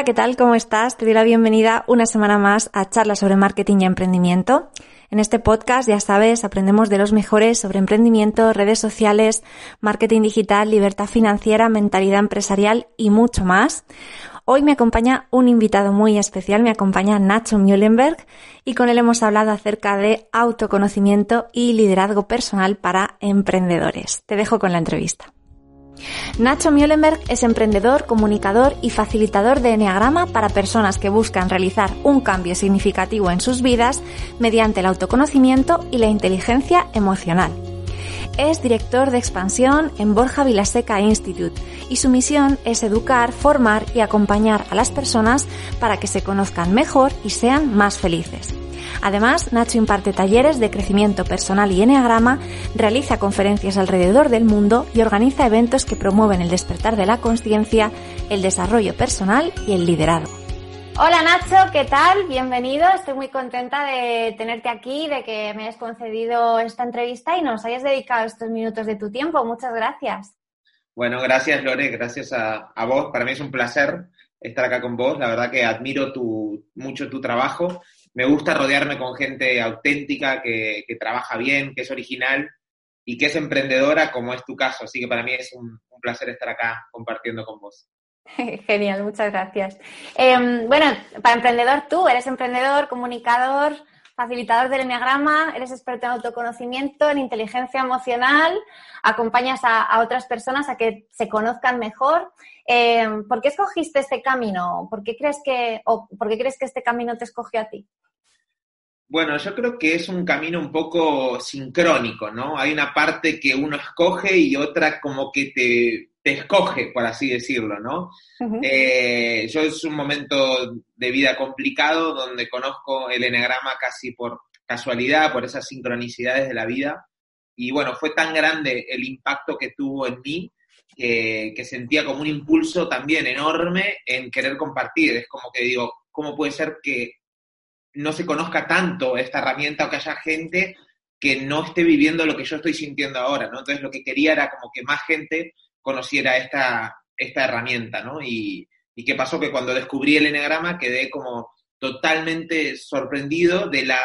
Hola, ¿qué tal? ¿Cómo estás? Te doy la bienvenida una semana más a Charlas sobre Marketing y Emprendimiento. En este podcast, ya sabes, aprendemos de los mejores sobre emprendimiento, redes sociales, marketing digital, libertad financiera, mentalidad empresarial y mucho más. Hoy me acompaña un invitado muy especial, me acompaña Nacho Mühlenberg y con él hemos hablado acerca de autoconocimiento y liderazgo personal para emprendedores. Te dejo con la entrevista. Nacho Mühlenberg es emprendedor, comunicador y facilitador de Enneagrama para personas que buscan realizar un cambio significativo en sus vidas mediante el autoconocimiento y la inteligencia emocional. Es director de expansión en Borja Vilaseca Institute y su misión es educar, formar y acompañar a las personas para que se conozcan mejor y sean más felices. Además, Nacho imparte talleres de crecimiento personal y eneagrama, realiza conferencias alrededor del mundo y organiza eventos que promueven el despertar de la conciencia, el desarrollo personal y el liderazgo. Hola Nacho, ¿qué tal? Bienvenido. Estoy muy contenta de tenerte aquí, de que me hayas concedido esta entrevista y nos hayas dedicado estos minutos de tu tiempo. Muchas gracias. Bueno, gracias Lore, gracias a, vos. Para mí es un placer estar acá con vos. La verdad que admiro mucho tu trabajo me gusta rodearme con gente auténtica, que, trabaja bien, que es original y que es emprendedora, como es tu caso. Así que para mí es un, placer estar acá compartiendo con vos. Genial, muchas gracias. Em, bueno, para emprendedor, tú eres emprendedor, comunicador, facilitador del Enneagrama, eres experto en autoconocimiento, en inteligencia emocional, acompañas a, otras personas a que se conozcan mejor. Em, ¿Por qué escogiste este camino? ¿Por qué crees que, o por qué crees que este camino te escogió a ti? Bueno, yo creo que es un camino un poco sincrónico, ¿no? Hay una parte que uno escoge y otra como que te, escoge, por así decirlo, ¿no? Eh, yo es un momento de vida complicado donde conozco el enegrama casi por casualidad, por esas sincronicidades de la vida. Y bueno, fue tan grande el impacto que tuvo en mí que, que sentía como un impulso también enorme en querer compartir. Es como que digo, ¿cómo puede ser que no se conozca tanto esta herramienta o que haya gente que no esté viviendo lo que yo estoy sintiendo ahora, ¿no? Entonces lo que quería era como que más gente conociera esta, esta herramienta, ¿no? Y, y qué pasó que cuando descubrí el enegrama quedé como totalmente sorprendido de la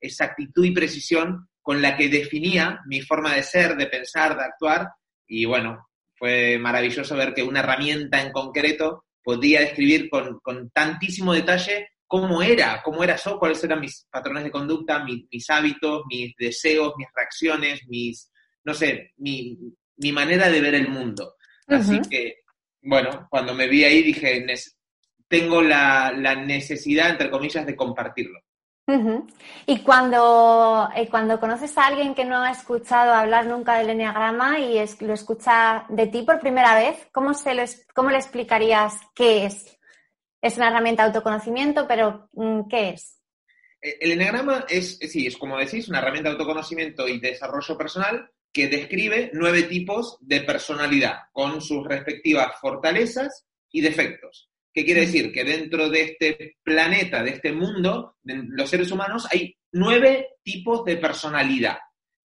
exactitud y precisión con la que definía mi forma de ser, de pensar, de actuar. Y bueno, fue maravilloso ver que una herramienta en concreto podía describir con, con tantísimo detalle cómo era, cómo era yo, cuáles eran mis patrones de conducta, mis, hábitos, mis deseos, mis reacciones, mis, no sé, mi, manera de ver el mundo. Así que, bueno, cuando me vi ahí dije, tengo la, necesidad, entre comillas, de compartirlo. Y cuando, eh, cuando conoces a alguien que no ha escuchado hablar nunca del enneagrama y lo escucha de ti por primera vez, ¿cómo, se lo, ¿cómo le explicarías qué es? Es una herramienta de autoconocimiento, pero mm, ¿qué es? Eh, el Enneagrama es, sí, es como decís, una herramienta de autoconocimiento y desarrollo personal que describe nueve tipos de personalidad con sus respectivas fortalezas y defectos. ¿Qué quiere decir? Que dentro de este planeta, de este mundo, de los seres humanos, hay nueve tipos de personalidad.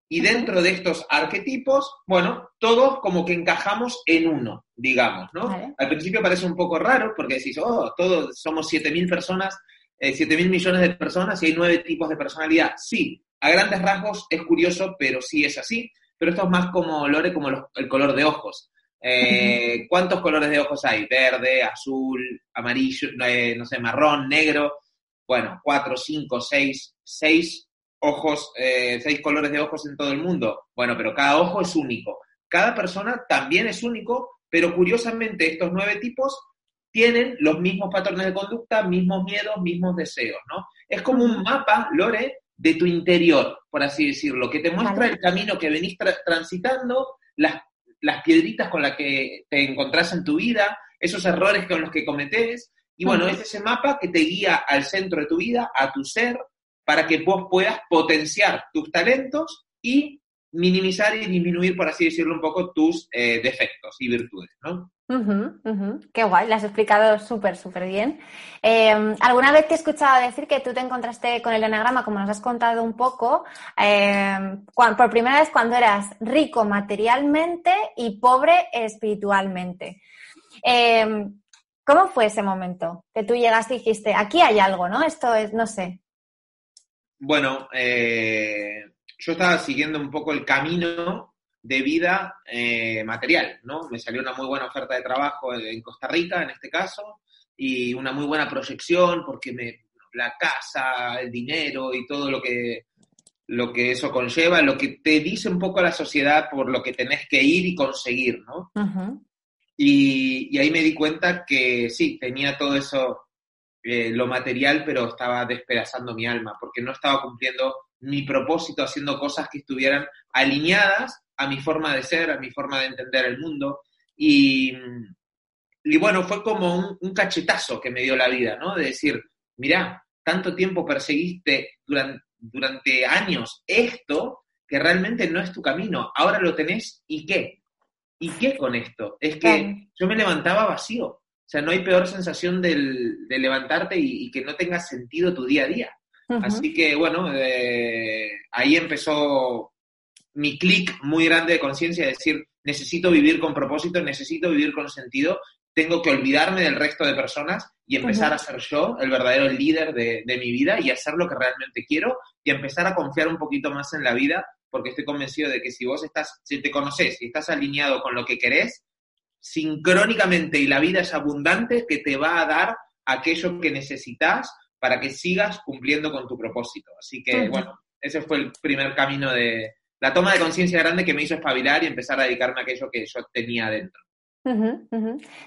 Y dentro de estos arquetipos, bueno, todos como que encajamos en uno, digamos, ¿no? Al principio parece un poco raro porque decís, oh, todos somos 7.000 personas, eh, 7.000 millones de personas y hay nueve tipos de personalidad. Sí, a grandes rasgos es curioso, pero sí es así. Pero esto es más como, Lore, como el color de ojos. Eh, ¿Cuántos colores de ojos hay? Verde, azul, amarillo, eh, no sé, marrón, negro. Bueno, cuatro, cinco, seis, seis ojos, eh, seis colores de ojos en todo el mundo. Bueno, pero cada ojo es único. Cada persona también es único, pero curiosamente estos nueve tipos tienen los mismos patrones de conducta, mismos miedos, mismos deseos, ¿no? Es como un mapa, Lore, de tu interior, por así decirlo, que te muestra el camino que venís transitando, las, las piedritas con las que te encontrás en tu vida, esos errores con los que cometés, y bueno, es ese mapa que te guía al centro de tu vida, a tu ser, para que vos puedas potenciar tus talentos y minimizar y disminuir, por así decirlo, un poco tus eh, defectos y virtudes, ¿no? Qué guay, lo has explicado súper, súper bien. Em, ¿Alguna vez te he escuchado decir que tú te encontraste con el enagrama, como nos has contado un poco, em, por primera vez cuando eras rico materialmente y pobre espiritualmente? Em, ¿Cómo fue ese momento que tú llegaste y dijiste, aquí hay algo, ¿no? Esto es, no sé. Bueno, eh, yo estaba siguiendo un poco el camino de vida eh, material, ¿no? Me salió una muy buena oferta de trabajo en Costa Rica, en este caso, y una muy buena proyección porque me, la casa, el dinero y todo lo que, lo que eso conlleva, lo que te dice un poco la sociedad por lo que tenés que ir y conseguir, ¿no? y, y, ahí me di cuenta que sí, tenía todo eso, eh, lo material, pero estaba despedazando mi alma, porque no estaba cumpliendo mi propósito haciendo cosas que estuvieran alineadas a mi forma de ser, a mi forma de entender el mundo. Y, y bueno, fue como un, cachetazo que me dio la vida, ¿no? De decir, mira, tanto tiempo perseguiste durante, durante años esto que realmente no es tu camino. Ahora lo tenés y qué? ¿Y qué con esto? Es que yo me levantaba vacío. O sea, no hay peor sensación del, de levantarte y, que no tenga sentido tu día a día. Así que, bueno, eh, ahí empezó mi clic muy grande de conciencia, de decir, necesito vivir con propósito, necesito vivir con sentido, tengo que olvidarme del resto de personas y empezar a ser yo el verdadero líder de, de, mi vida y hacer lo que realmente quiero y empezar a confiar un poquito más en la vida, porque estoy convencido de que si vos estás, si te conoces y estás alineado con lo que querés, sincrónicamente y la vida es abundante que te va a dar aquello que necesitas para que sigas cumpliendo con tu propósito. Así que, bueno, ese fue el primer camino de la toma de conciencia grande que me hizo espabilar y empezar a dedicarme a aquello que yo tenía dentro.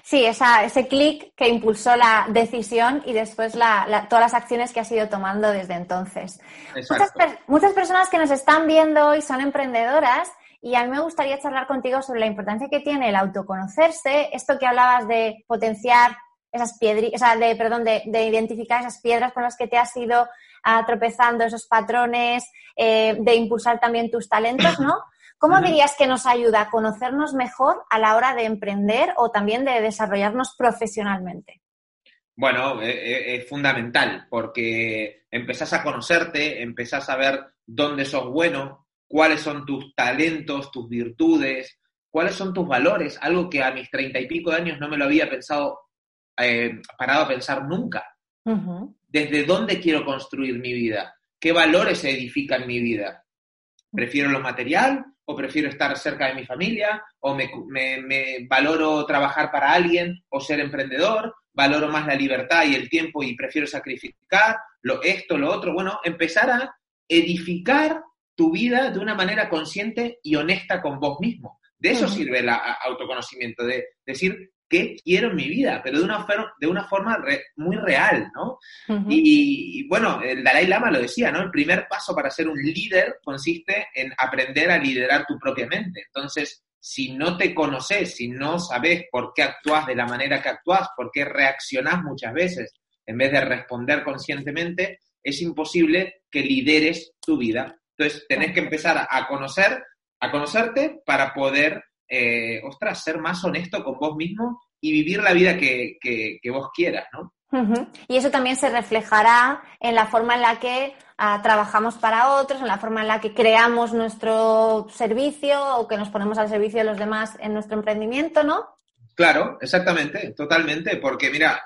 Sí, esa, ese clic que impulsó la decisión y después la, todas las acciones que has ido tomando desde entonces. Muchas, muchas, personas que nos están viendo hoy son emprendedoras y a mí me gustaría charlar contigo sobre la importancia que tiene el autoconocerse, esto que hablabas de potenciar esas piedras, o sea, de, perdón, de, identificar esas piedras con las que te has ido ah, tropezando, esos patrones, eh, de impulsar también tus talentos, ¿no? ¿Cómo dirías que nos ayuda a conocernos mejor a la hora de emprender o también de desarrollarnos profesionalmente? Bueno, e, e, es, fundamental porque empezás a conocerte, empezás a ver dónde sos bueno, cuáles son tus talentos, tus virtudes, cuáles son tus valores, algo que a mis treinta y pico de años no me lo había pensado, eh, parado a pensar nunca. ¿Desde dónde quiero construir mi vida? ¿Qué valores edifican mi vida? ¿Prefiero lo material o prefiero estar cerca de mi familia, o me, valoro trabajar para alguien, o ser emprendedor, valoro más la libertad y el tiempo y prefiero sacrificar lo, esto, lo otro. Bueno, empezar a edificar tu vida de una manera consciente y honesta con vos mismo. De eso sirve el autoconocimiento, de decir, qué quiero en mi vida, pero de una, de una forma muy real, ¿no? y, bueno, el Dalai Lama lo decía, ¿no? El primer paso para ser un líder consiste en aprender a liderar tu propia mente. Entonces, si no te conoces, si no sabes por qué actúas de la manera que actúas, por qué reaccionás muchas veces en vez de responder conscientemente, es imposible que lideres tu vida. Entonces, tenés que empezar a conocer, a conocerte para poder eh, ostras, ser más honesto con vos mismo y vivir la vida que, vos quieras, ¿no? Y eso también se reflejará en la forma en la que ah, trabajamos para otros, en la forma en la que creamos nuestro servicio o que nos ponemos al servicio de los demás en nuestro emprendimiento, ¿no? Claro, exactamente, totalmente, porque mira,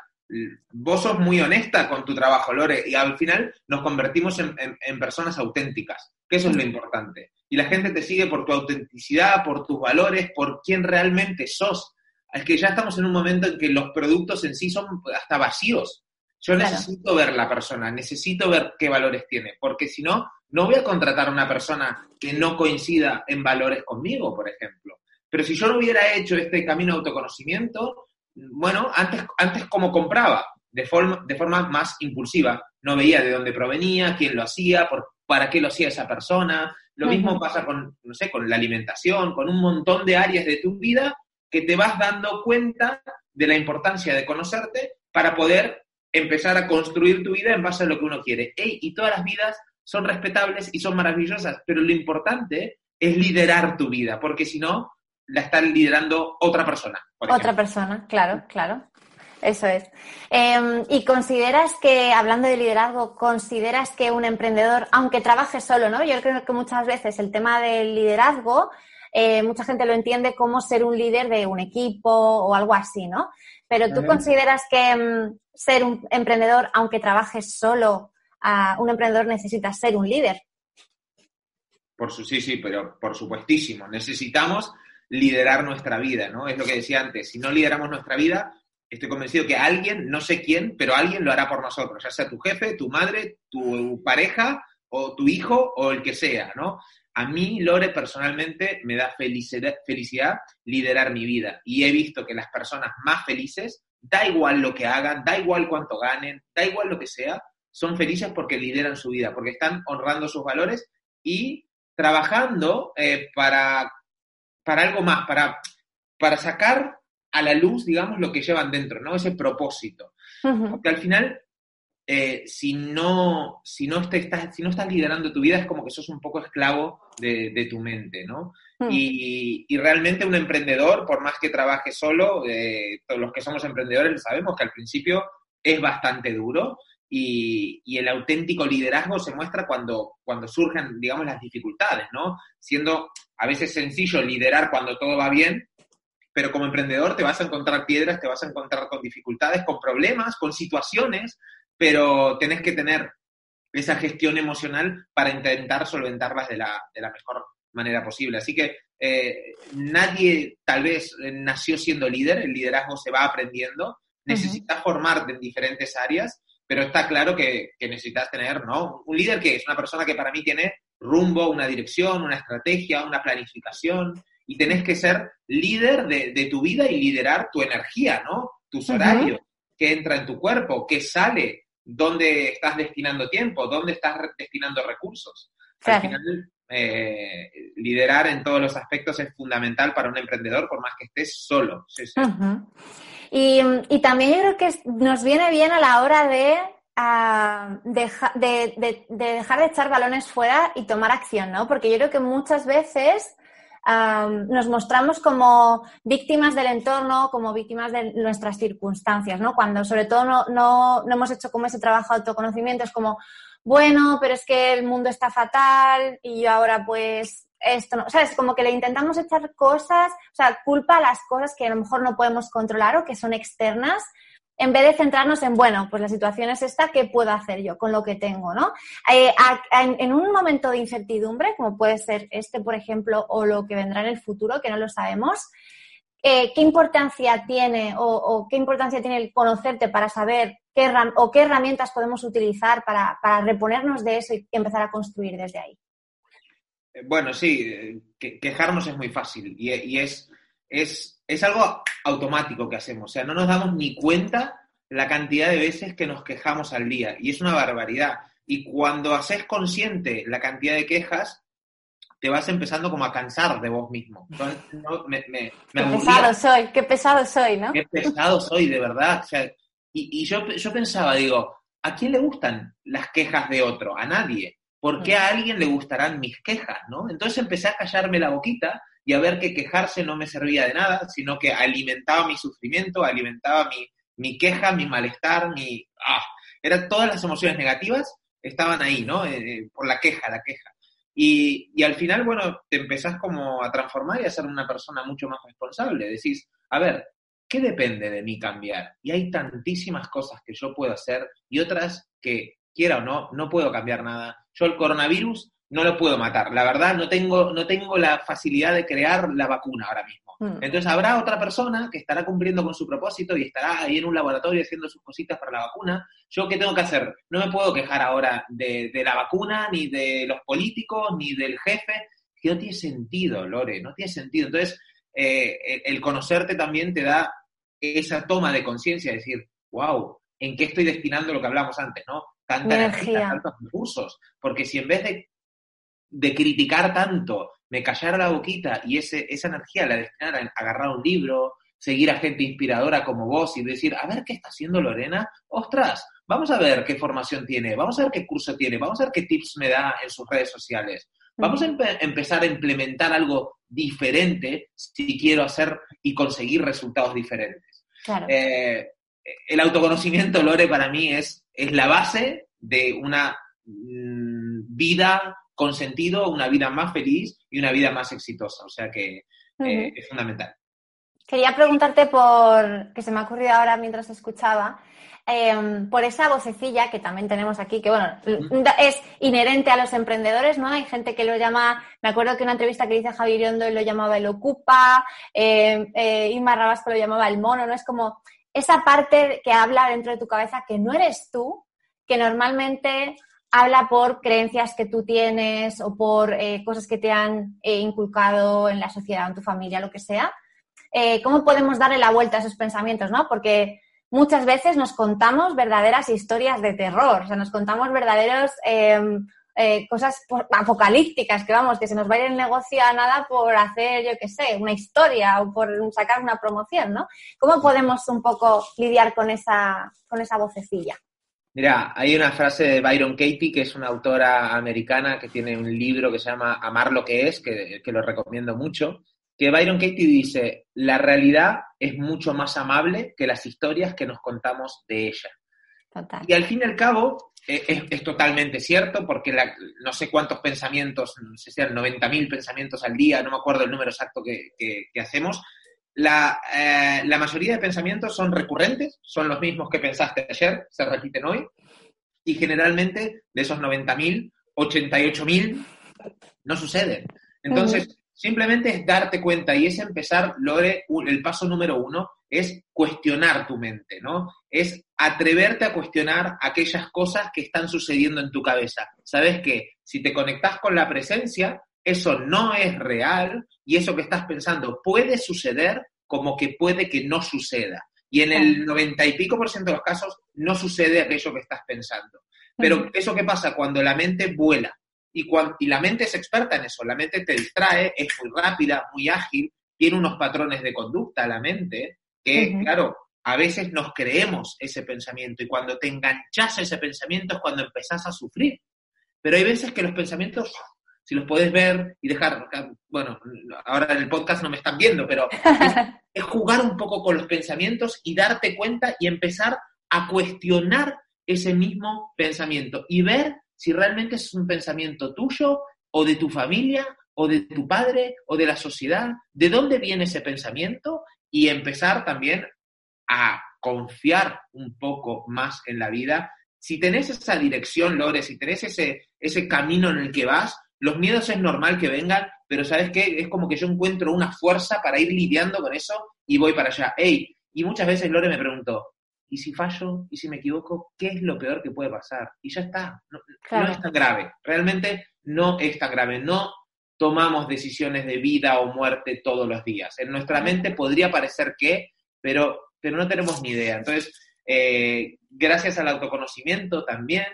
vos sos muy honesta con tu trabajo, Lore, y al final nos convertimos en personas auténticas, que eso es lo importante y la gente te sigue por tu autenticidad, por tus valores, por quién realmente sos. Es que ya estamos en un momento en que los productos en sí son hasta vacíos. Yo necesito ver la persona, necesito ver qué valores tiene, porque si no, no voy a contratar a una persona que no coincida en valores conmigo, por ejemplo. Pero si yo no hubiera hecho este camino de autoconocimiento, bueno, antes, antes como compraba, de forma, de forma más impulsiva, no veía de dónde provenía, quién lo hacía, por, para qué lo hacía esa persona, lo mismo pasa con, no sé, con la alimentación, con un montón de áreas de tu vida que te vas dando cuenta de la importancia de conocerte para poder empezar a construir tu vida en base a lo que uno quiere. y todas las vidas son respetables y son maravillosas, pero lo importante es liderar tu vida, porque si no, la está liderando otra persona. Otra persona, claro, claro. Eso es. Em, y consideras que, hablando de liderazgo, consideras que un emprendedor, aunque trabaje solo, ¿no? Yo creo que muchas veces el tema del liderazgo, eh, mucha gente lo entiende como ser un líder de un equipo o algo así, ¿no? Pero ¿tú consideras que mm, ser un emprendedor, aunque trabajes solo, un emprendedor necesita ser un líder? Por su, sí, sí, pero por supuestísimo. Necesitamos liderar nuestra vida, ¿no? Es lo que decía antes. Si no lideramos nuestra vida, estoy convencido que alguien, no sé quién, pero alguien lo hará por nosotros, ya sea tu jefe, tu madre, tu pareja o tu hijo o el que sea, ¿no? A mí, Lore, personalmente me da felicidad, felicidad liderar mi vida y he visto que las personas más felices, da igual lo que hagan, da igual cuánto ganen, da igual lo que sea, son felices porque lideran su vida, porque están honrando sus valores y trabajando eh, para, para algo más, para, para sacar a la luz, digamos, lo que llevan dentro, ¿no? Ese propósito. Porque al final eh, si, no, si, no estás, si no estás liderando tu vida, es como que sos un poco esclavo de, tu mente, ¿no? Y, realmente un emprendedor, por más que trabaje solo, eh, todos los que somos emprendedores sabemos que al principio es bastante duro y, el auténtico liderazgo se muestra cuando, cuando surgen, digamos, las dificultades, ¿no? Siendo a veces sencillo liderar cuando todo va bien, pero como emprendedor te vas a encontrar piedras, te vas a encontrar con dificultades, con problemas, con situaciones pero tenés que tener esa gestión emocional para intentar solventarlas de la, de la mejor manera posible. Así que eh, nadie tal vez nació siendo líder, el liderazgo se va aprendiendo, necesitas formarte en diferentes áreas, pero está claro que, necesitas tener, ¿no? Un líder que es una persona que para mí tiene rumbo, una dirección, una estrategia, una planificación, y tenés que ser líder de, tu vida y liderar tu energía, ¿no? Tus horarios, qué entra en tu cuerpo, qué sale, dónde estás destinando tiempo, dónde estás destinando recursos. Al final, eh, liderar en todos los aspectos es fundamental para un emprendedor, por más que estés solo. y, también yo creo que nos viene bien a la hora de, ah, de, de, dejar de echar balones fuera y tomar acción, ¿no? Porque yo creo que muchas veces nos mostramos como víctimas del entorno, como víctimas de nuestras circunstancias, ¿no? Cuando sobre todo no, no, no hemos hecho como ese trabajo de autoconocimiento, es como, bueno, pero es que el mundo está fatal y yo ahora pues esto no, ¿sabes? Como que le intentamos echar cosas, o sea, culpa a las cosas que a lo mejor no podemos controlar o que son externas en vez de centrarnos en, bueno, pues la situación es esta, ¿qué puedo hacer yo con lo que tengo, no? Eh, en, un momento de incertidumbre, como puede ser este, por ejemplo, o lo que vendrá en el futuro, que no lo sabemos, eh, ¿qué importancia tiene o, qué importancia tiene el conocerte para saber qué o qué herramientas podemos utilizar para, reponernos de eso y empezar a construir desde ahí? Eh, bueno, sí, quejarnos es muy fácil y, es, es es algo automático que hacemos, o sea, no nos damos ni cuenta la cantidad de veces que nos quejamos al día y es una barbaridad. Y cuando haces consciente la cantidad de quejas, te vas empezando como a cansar de vos mismo. qué pesado soy, qué pesado soy, ¿no? Qué pesado soy, de verdad. O sea, y, yo, yo pensaba, digo, ¿a quién le gustan las quejas de otro? A nadie. ¿Por qué a alguien le gustarán mis quejas, no? Entonces empecé a callarme la boquita y a ver que quejarse no me servía de nada, sino que alimentaba mi sufrimiento, alimentaba mi, queja, mi malestar, mi... Ah, eran todas las emociones negativas estaban ahí, ¿no? Eh, eh, por la queja, la queja. Y, y, al final, bueno, te empezás como a transformar y a ser una persona mucho más responsable. Decís, a ver, ¿qué depende de mí cambiar? Y hay tantísimas cosas que yo puedo hacer y otras que, quiera o no, no puedo cambiar nada. Yo el coronavirus no lo puedo matar. La verdad, no tengo, no tengo la facilidad de crear la vacuna ahora mismo. Hmm. Entonces habrá otra persona que estará cumpliendo con su propósito y estará ahí en un laboratorio haciendo sus cositas para la vacuna. ¿Yo qué tengo que hacer? No me puedo quejar ahora de, la vacuna, ni de los políticos, ni del jefe. Que no tiene sentido, Lore, no tiene sentido. Entonces, eh, el conocerte también te da esa toma de conciencia, decir, wow, ¿en qué estoy destinando lo que hablamos antes, no? Tanta energía, tantos recursos. Porque si en vez de de criticar tanto, me callara la boquita y ese, esa energía la destinara a agarrar un libro, seguir a gente inspiradora como vos y decir, a ver qué está haciendo Lorena, ostras, vamos a ver qué formación tiene, vamos a ver qué curso tiene, vamos a ver qué tips me da en sus redes sociales. Vamos a empezar a implementar algo diferente si quiero hacer y conseguir resultados diferentes. Eh, el autoconocimiento, Lore, para mí es, es la base de una mm, vida con sentido, una vida más feliz y una vida más exitosa. O sea que eh, es fundamental. Quería preguntarte por, que se me ha ocurrido ahora mientras escuchaba, em, por esa vocecilla que también tenemos aquí, que bueno, es inherente a los emprendedores, ¿no? Hay gente que lo llama, me acuerdo que una entrevista que hice a Javier Iriondo lo llamaba el ocupa, eh, eh, Inma Rabasco lo llamaba el mono, ¿no? Es como esa parte que habla dentro de tu cabeza que no eres tú, que normalmente habla por creencias que tú tienes o por eh, cosas que te han eh, inculcado en la sociedad, en tu familia, lo que sea eh, cómo podemos darle la vuelta a esos pensamientos, ¿no? Porque muchas veces nos contamos verdaderas historias de terror, o sea, nos contamos verdaderos cosas apocalípticas, que vamos, que se nos va a ir el negocio a nada por hacer, yo qué sé, una historia o por sacar una promoción, ¿no? ¿Cómo podemos un poco lidiar con esa, con esa vocecilla? Mira, hay una frase de Byron Katie, que es una autora americana que tiene un libro que se llama Amar lo que es, que, que lo recomiendo mucho, que Byron Katie dice, la realidad es mucho más amable que las historias que nos contamos de ella. Y al fin y al cabo, eh, es, totalmente cierto, porque no sé cuántos pensamientos, no sé si eran 90.000 pensamientos al día, no me acuerdo el número exacto que, hacemos, la, eh, la, mayoría de pensamientos son recurrentes, son los mismos que pensaste ayer, se repiten hoy, y generalmente de esos 90.000, 88.000 no suceden. Entonces, Simplemente es darte cuenta y es empezar, Lore, el paso número uno es cuestionar tu mente, ¿no? Es atreverte a cuestionar aquellas cosas que están sucediendo en tu cabeza. ¿Sabes qué? Si te conectas con la presencia, eso no es real y eso que estás pensando puede suceder como que puede que no suceda. Y en el noventa y pico por ciento de los casos no sucede aquello que estás pensando. Pero eso que pasa cuando la mente vuela, y, y la mente es experta en eso, la mente te distrae, es muy rápida, muy ágil, tiene unos patrones de conducta la mente, que claro, a veces nos creemos ese pensamiento. Y cuando te enganchas a ese pensamiento es cuando empezás a sufrir. Pero hay veces que los pensamientos, si los puedes ver y dejar, bueno, ahora en el podcast no me están viendo, pero es jugar un poco con los pensamientos y darte cuenta y empezar a cuestionar ese mismo pensamiento y ver si realmente es un pensamiento tuyo o de tu familia o de tu padre o de la sociedad, de dónde viene ese pensamiento y empezar también a confiar un poco más en la vida. Si tenés esa dirección, Lore, si tenés ese, ese camino en el que vas, los miedos es normal que vengan, pero ¿sabes qué? Es como que yo encuentro una fuerza para ir lidiando con eso y voy para allá. Ey, y muchas veces Lore me preguntó, y si fallo y si me equivoco, ¿qué es lo peor que puede pasar? Y ya está, no, es tan grave, realmente no es tan grave, no tomamos decisiones de vida o muerte todos los días. En nuestra mente podría parecer que, pero, pero no tenemos ni idea. Entonces, eh, gracias al autoconocimiento también,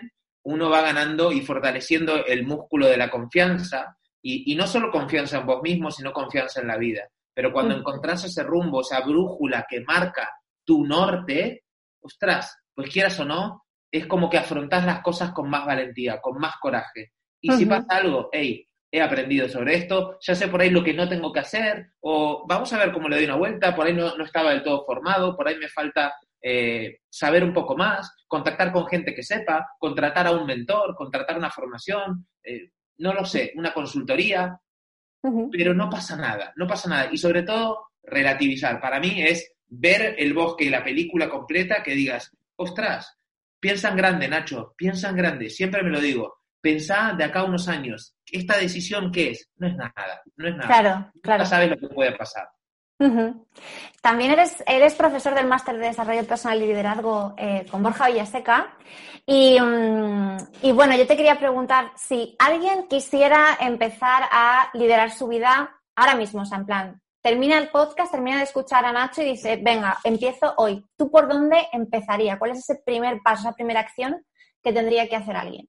uno va ganando y fortaleciendo el músculo de la confianza, y, no solo confianza en vos mismo, sino confianza en la vida. Pero cuando encontrás ese rumbo, esa brújula que marca tu norte, ostras, pues quieras o no, es como que afrontas las cosas con más valentía, con más coraje. Y si pasa algo, hey, he aprendido sobre esto, ya sé por ahí lo que no tengo que hacer, o vamos a ver cómo le doy una vuelta, por ahí no, estaba del todo formado, por ahí me falta eh, saber un poco más, contactar con gente que sepa, contratar a un mentor, contratar una formación, eh, no lo sé, una consultoría, pero no pasa nada, no pasa nada. Y sobre todo, relativizar. Para mí es ver el bosque y la película completa que digas, ostras, piensa en grande, Nacho, piensa en grande, siempre me lo digo, pensá de acá a unos años, ¿esta decisión qué es? No es nada, no es nada. Claro, claro. sabes lo que puede pasar. También eres, eres profesor del Máster de Desarrollo Personal y Liderazgo eh, con Borja Villaseca. Y, mm, y bueno, yo te quería preguntar si alguien quisiera empezar a liderar su vida ahora mismo, o sea, en plan, termina el podcast, termina de escuchar a Nacho y dice, venga, empiezo hoy. ¿Tú por dónde empezaría? ¿Cuál es ese primer paso, esa primera acción que tendría que hacer alguien?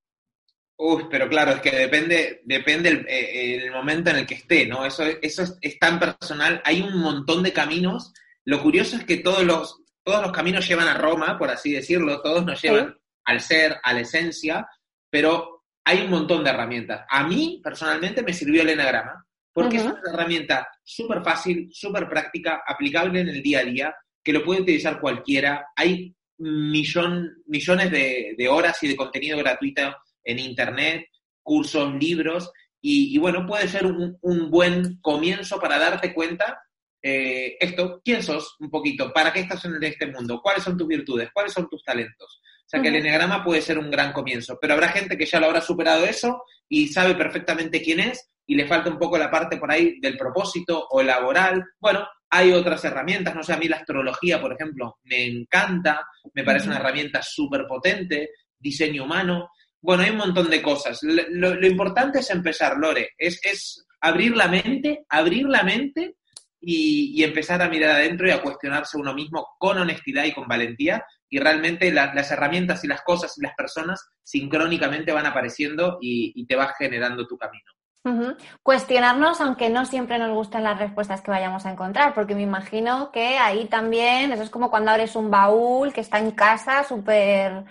Uy, pero claro, es que depende, depende el, eh, momento en el que esté, ¿no? Eso, eso es, tan personal. Hay un montón de caminos. Lo curioso es que todos los, todos los caminos llevan a Roma, por así decirlo, todos nos llevan al ser, a la esencia, pero hay un montón de herramientas. A mí, personalmente, me sirvió el enagrama porque es una herramienta súper fácil, súper práctica, aplicable en el día a día, que lo puede utilizar cualquiera. Hay millón, millones de, horas y de contenido gratuito en Internet, cursos, libros, y, bueno, puede ser un, buen comienzo para darte cuenta eh, esto, ¿quién sos un poquito? ¿Para qué estás en este mundo? ¿Cuáles son tus virtudes? ¿Cuáles son tus talentos? O sea, que el enneagrama puede ser un gran comienzo, pero habrá gente que ya lo habrá superado eso y sabe perfectamente quién es y le falta un poco la parte por ahí del propósito o laboral. Bueno, hay otras herramientas, no sé, a mí la astrología, por ejemplo, me encanta, me parece una herramienta súper potente, diseño humano. Bueno, hay un montón de cosas. Lo, importante es empezar, Lore, es, es, abrir la mente, abrir la mente y, empezar a mirar adentro y a cuestionarse uno mismo con honestidad y con valentía. Y realmente las herramientas y las cosas y las personas sincrónicamente van apareciendo y, te vas generando tu camino. Cuestionarnos, aunque no siempre nos gusten las respuestas que vayamos a encontrar, porque me imagino que ahí también, eso es como cuando abres un baúl que está en casa súper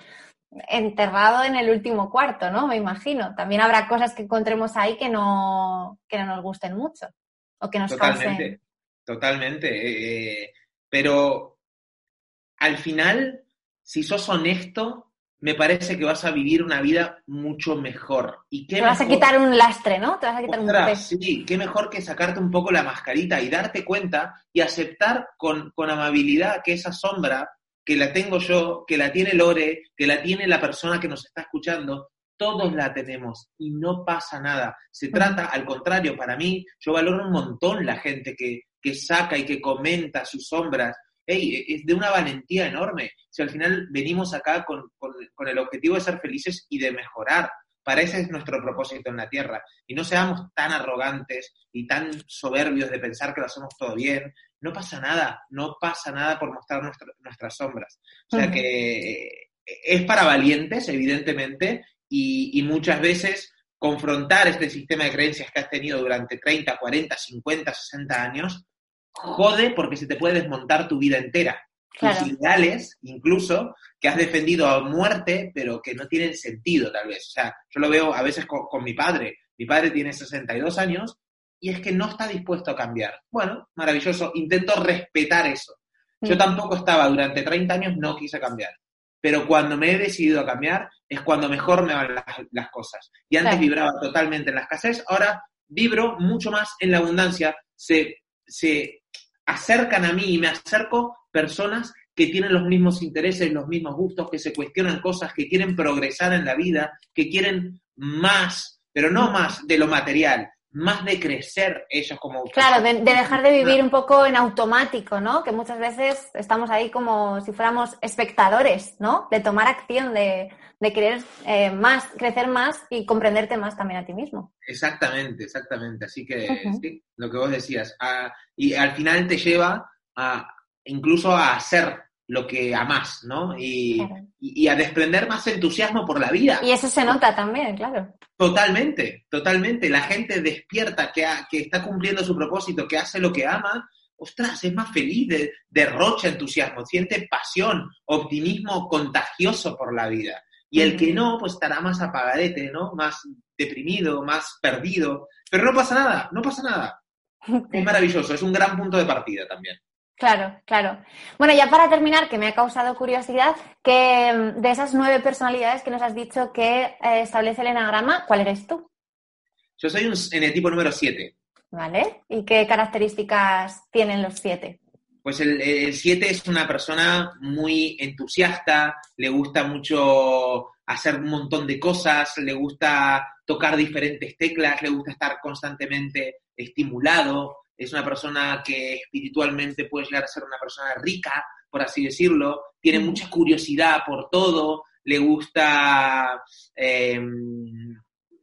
enterrado en el último cuarto, ¿no? Me imagino. También habrá cosas que encontremos ahí que no, que no nos gusten mucho o que nos Totalmente, totalmente. Eh, eh, pero al final, si sos honesto, me parece que vas a vivir una vida mucho mejor. ¿Y qué Te vas a quitar un lastre, ¿no? Te vas a quitar un peso. Sí, qué mejor que sacarte un poco la mascarita y darte cuenta y aceptar con, con amabilidad que esa sombra, que la tengo yo, que la tiene Lore, que la tiene la persona que nos está escuchando, todos la tenemos y no pasa nada. Se trata, al contrario, para mí, yo valoro un montón la gente que, que saca y que comenta sus sombras, hey, es de una valentía enorme. Si al final venimos acá con, el objetivo de ser felices y de mejorar, para ese es nuestro propósito en la Tierra. Y no seamos tan arrogantes y tan soberbios de pensar que lo hacemos todo bien. No pasa nada, no pasa nada por mostrar nuestras sombras. O sea que es para valientes, evidentemente, y, y, muchas veces confrontar este sistema de creencias que has tenido durante 30, 40, 50, 60 años jode porque se te puede desmontar tu vida entera. Tus ideales, incluso, que has defendido a muerte, pero que no tienen sentido, tal vez. O sea, yo lo veo a veces con, mi padre. Mi padre tiene 62 años y es que no está dispuesto a cambiar. Bueno, maravilloso. Intento respetar eso. Yo mm. tampoco estaba durante 30 años, no quise cambiar. Pero cuando me he decidido a cambiar, es cuando mejor me van las, cosas. Y antes vibraba totalmente en la escasez, ahora vibro mucho más en la abundancia. Se, se acercan a mí y me acerco personas que tienen los mismos intereses, los mismos gustos, que se cuestionan cosas, que quieren progresar en la vida, que quieren más, pero no más de lo material, más de crecer ellos como... Claro, de, dejar de vivir un poco en automático, ¿no? Que muchas veces estamos ahí como si fuéramos espectadores, ¿no? De tomar acción, de, querer eh, más, crecer más y comprenderte más también a ti mismo. Exactamente, exactamente. Así que sí, lo que vos decías. Ah, y al final te lleva a incluso a hacer lo que amás, ¿no? Y, a desprender más entusiasmo por la vida. Y eso se nota también, claro. Totalmente, totalmente. La gente despierta, que, que está cumpliendo su propósito, que hace lo que ama, ostras, es más feliz, de, derrocha entusiasmo, siente pasión, optimismo contagioso por la vida. Y el que no, pues estará más apagadete, ¿no? Más deprimido, más perdido. Pero no pasa nada, no pasa nada. Es maravilloso, es un gran punto de partida también. Claro, claro. Bueno, ya para terminar, que me ha causado curiosidad, que mm, de esas nueve personalidades que nos has dicho que eh, establece el enagrama, ¿cuál eres tú? Yo soy un tipo número siete. ¿Vale? ¿Y qué características tienen los siete? Pues el siete es una persona muy entusiasta, le gusta mucho hacer un montón de cosas, le gusta tocar diferentes teclas, le gusta estar constantemente estimulado, es una persona que espiritualmente puede llegar a ser una persona rica, por así decirlo, tiene mucha curiosidad por todo, le gusta... Em,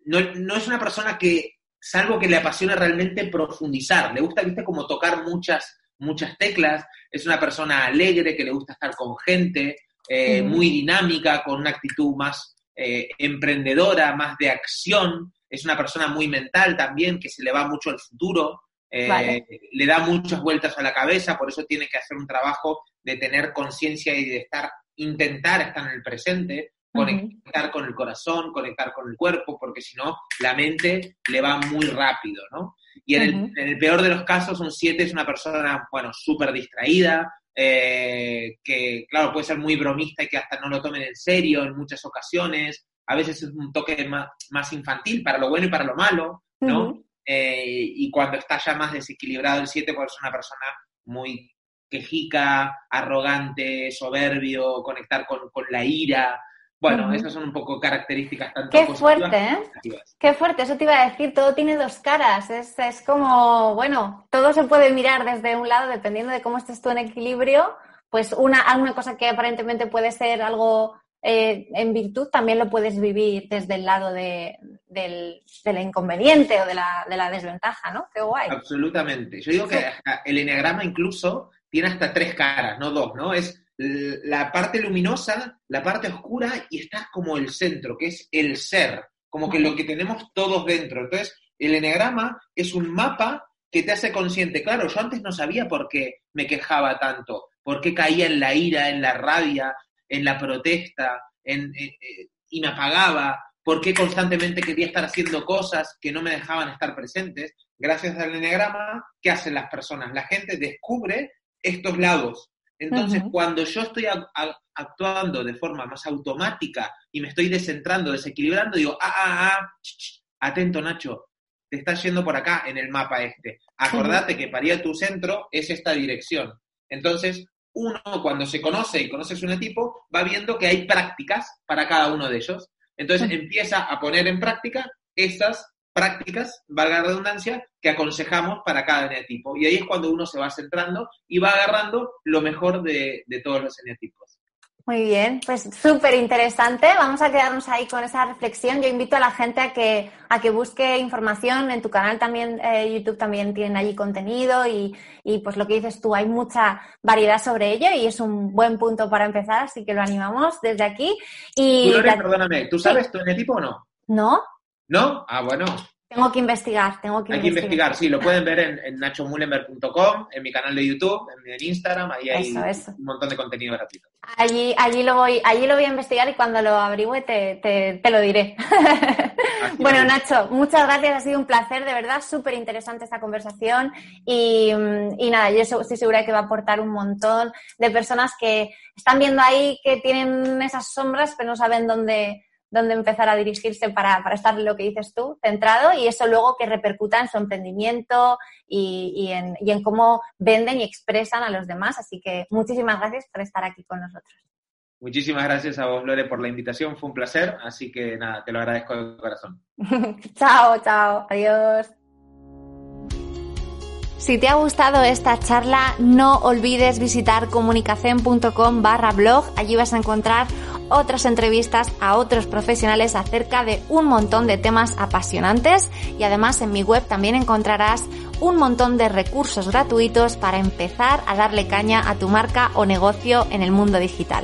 no, es una persona que, salvo que le apasiona realmente profundizar, le gusta, viste, como tocar muchas, muchas teclas, es una persona alegre, que le gusta estar con gente, eh, muy dinámica, con una actitud más eh, emprendedora, más de acción, es una persona muy mental también, que se le va mucho al futuro, eh, le da muchas vueltas a la cabeza, por eso tiene que hacer un trabajo de tener conciencia y de estar, intentar estar en el presente, conectar con el corazón, conectar con el cuerpo, porque si no, la mente le va muy rápido, ¿no? Y en, el, peor de los casos, un 7 es una persona, bueno, súper distraída, eh, que, claro, puede ser muy bromista y que hasta no lo tomen en serio en muchas ocasiones, a veces es un toque más, infantil para lo bueno y para lo malo, ¿no? Eh, y cuando está ya más desequilibrado el 7, pues es una persona muy quejica, arrogante, soberbio, conectar con, la ira. Bueno, esas son un poco características tanto Qué fuerte, ¿eh? Qué fuerte, eso te iba a decir, todo tiene dos caras. Es, es como, bueno, todo se puede mirar desde un lado dependiendo de cómo estés tú en equilibrio. Pues una, alguna cosa que aparentemente puede ser algo eh, en virtud también lo puedes vivir desde el lado de, del, inconveniente o de la, de la, desventaja, ¿no? Qué guay. Absolutamente. Yo digo que el enneagrama incluso tiene hasta tres caras, no dos, ¿no? Es la parte luminosa, la parte oscura y está como el centro, que es el ser, como que lo que tenemos todos dentro. Entonces, el enneagrama es un mapa que te hace consciente. Claro, yo antes no sabía por qué me quejaba tanto, por qué caía en la ira, en la rabia, en la protesta, en, eh, y me apagaba, por qué constantemente quería estar haciendo cosas que no me dejaban estar presentes. Gracias al enneagrama, ¿qué hacen las personas? La gente descubre estos lados. Entonces, cuando yo estoy actuando de forma más automática y me estoy descentrando, desequilibrando, digo, ah, ah, ah, atento Nacho, te estás yendo por acá en el mapa este. Acordate que para ir a tu centro es esta dirección. Entonces, uno cuando se conoce y conoce su tipo, va viendo que hay prácticas para cada uno de ellos. Entonces empieza a poner en práctica esas prácticas, valga la redundancia, que aconsejamos para cada eneatipo. Y ahí es cuando uno se va centrando y va agarrando lo mejor de, de todos los eneatipos. Muy bien, pues súper interesante. Vamos a quedarnos ahí con esa reflexión. Yo invito a la gente a que, a que busque información. En tu canal también, eh, YouTube también tienen allí contenido y, y, pues lo que dices tú, hay mucha variedad sobre ello y es un buen punto para empezar, así que lo animamos desde aquí. Y tú, perdóname, ¿tú sabes tu eneatipo o no? No. ¿No? Ah, bueno. Tengo que investigar, tengo que Hay que investigar, sí, lo pueden ver en, en en mi canal de YouTube, en, Instagram, ahí hay un montón de contenido gratuito. Allí, allí, lo voy, allí lo voy a investigar y cuando lo averigüe te, te, lo diré. bueno, Nacho, muchas gracias, ha sido un placer, de verdad, súper interesante esta conversación y, y nada, yo estoy segura de que va a aportar un montón de personas que están viendo ahí que tienen esas sombras pero no saben dónde dónde empezar a dirigirse para, para, estar lo que dices tú, centrado, y eso luego que repercuta en su emprendimiento y, y, en, y en cómo venden y expresan a los demás. Así que muchísimas gracias por estar aquí con nosotros. Muchísimas gracias a vos, Lore, por la invitación. Fue un placer. Así que nada, te lo agradezco de corazón. chao, chao. Adiós. Si te ha gustado esta charla, no olvides visitar comunicación.com barra blog. Allí vas a encontrar otras entrevistas a otros profesionales acerca de un montón de temas apasionantes y además en mi web también encontrarás un montón de recursos gratuitos para empezar a darle caña a tu marca o negocio en el mundo digital.